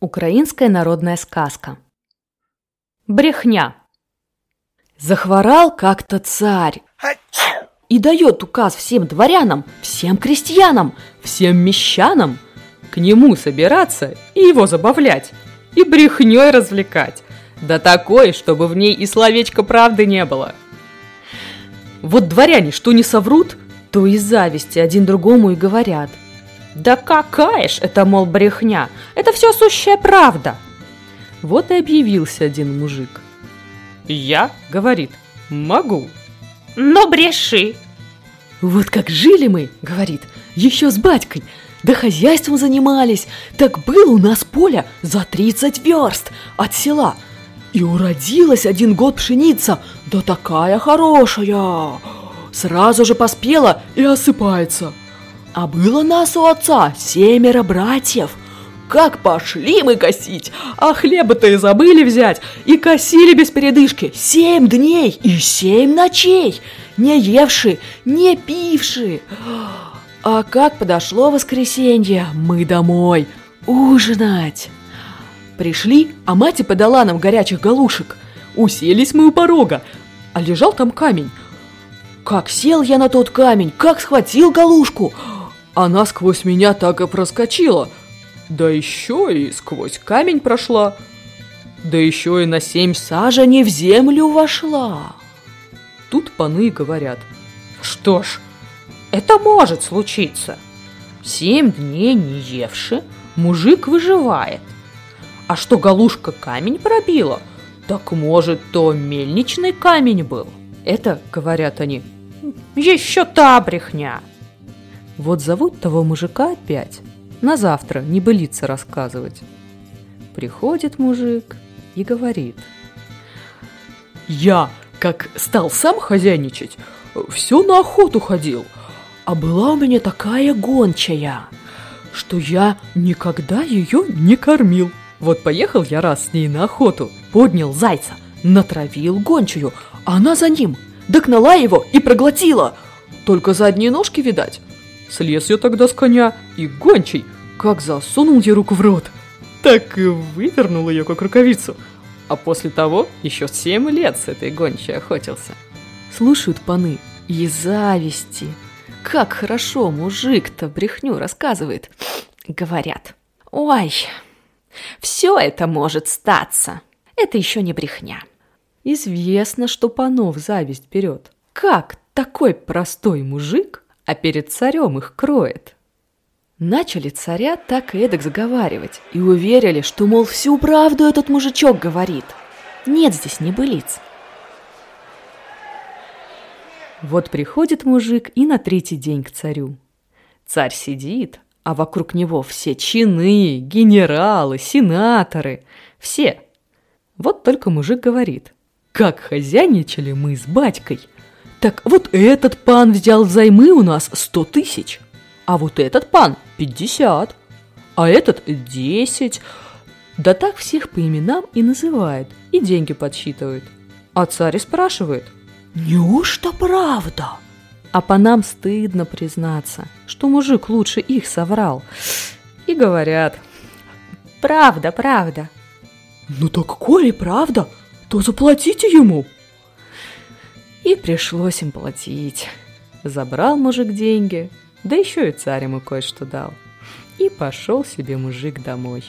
Украинская народная сказка. Брехня. Захворал как-то царь и дает указ всем дворянам, всем крестьянам, всем мещанам к нему собираться и его забавлять, и брехней развлекать, да такой, чтобы в ней и словечко правды не было. Вот дворяне что не соврут, то из зависти один другому и говорят – да какая ж это, мол, брехня? Это все сущая правда. Вот и объявился один мужик. Я, говорит, могу. Но бреши. Вот как жили мы, говорит, еще с батькой, да хозяйством занимались. Так было у нас поле за 30 верст от села. И уродилась один год пшеница, да такая хорошая. Сразу же поспела и осыпается. А было нас у отца семеро братьев. Как пошли мы косить, а хлеба-то и забыли взять, и косили без передышки семь дней и семь ночей, не евши, не пивши. А как подошло воскресенье, мы домой ужинать. Пришли, а мать подала нам горячих галушек. Уселись мы у порога, а лежал там камень. Как сел я на тот камень, как схватил галушку – она сквозь меня так и проскочила. Да еще и сквозь камень прошла. Да еще и на семь саженей в землю вошла. Тут паны говорят. Что ж, это может случиться. Семь дней не евши, мужик выживает. А что галушка камень пробила, так может, то мельничный камень был. Это, говорят они, еще та брехня. Вот зовут того мужика опять. На завтра не былиться рассказывать. Приходит мужик и говорит. Я, как стал сам хозяйничать, все на охоту ходил. А была у меня такая гончая, что я никогда ее не кормил. Вот поехал я раз с ней на охоту, поднял зайца, натравил гончую, а она за ним, догнала его и проглотила. Только задние ножки, видать. Слез я тогда с коня, и гончий, как засунул ей руку в рот, так и вывернул ее, как рукавицу. А после того еще семь лет с этой гончей охотился. Слушают паны и зависти. Как хорошо мужик-то брехню рассказывает. Говорят, ой, все это может статься. Это еще не брехня. Известно, что панов зависть берет. Как такой простой мужик а перед царем их кроет. Начали царя так и эдак заговаривать и уверили, что, мол, всю правду этот мужичок говорит. Нет здесь небылиц. Вот приходит мужик и на третий день к царю. Царь сидит, а вокруг него все чины, генералы, сенаторы, все. Вот только мужик говорит, как хозяйничали мы с батькой – так вот этот пан взял взаймы у нас сто тысяч, а вот этот пан пятьдесят, а этот десять. Да так всех по именам и называет, и деньги подсчитывает. А царь спрашивает, неужто правда? А по нам стыдно признаться, что мужик лучше их соврал. И говорят, правда, правда. Ну так коли правда, то заплатите ему. И пришлось им платить. Забрал мужик деньги, да еще и царь ему кое-что дал. И пошел себе мужик домой.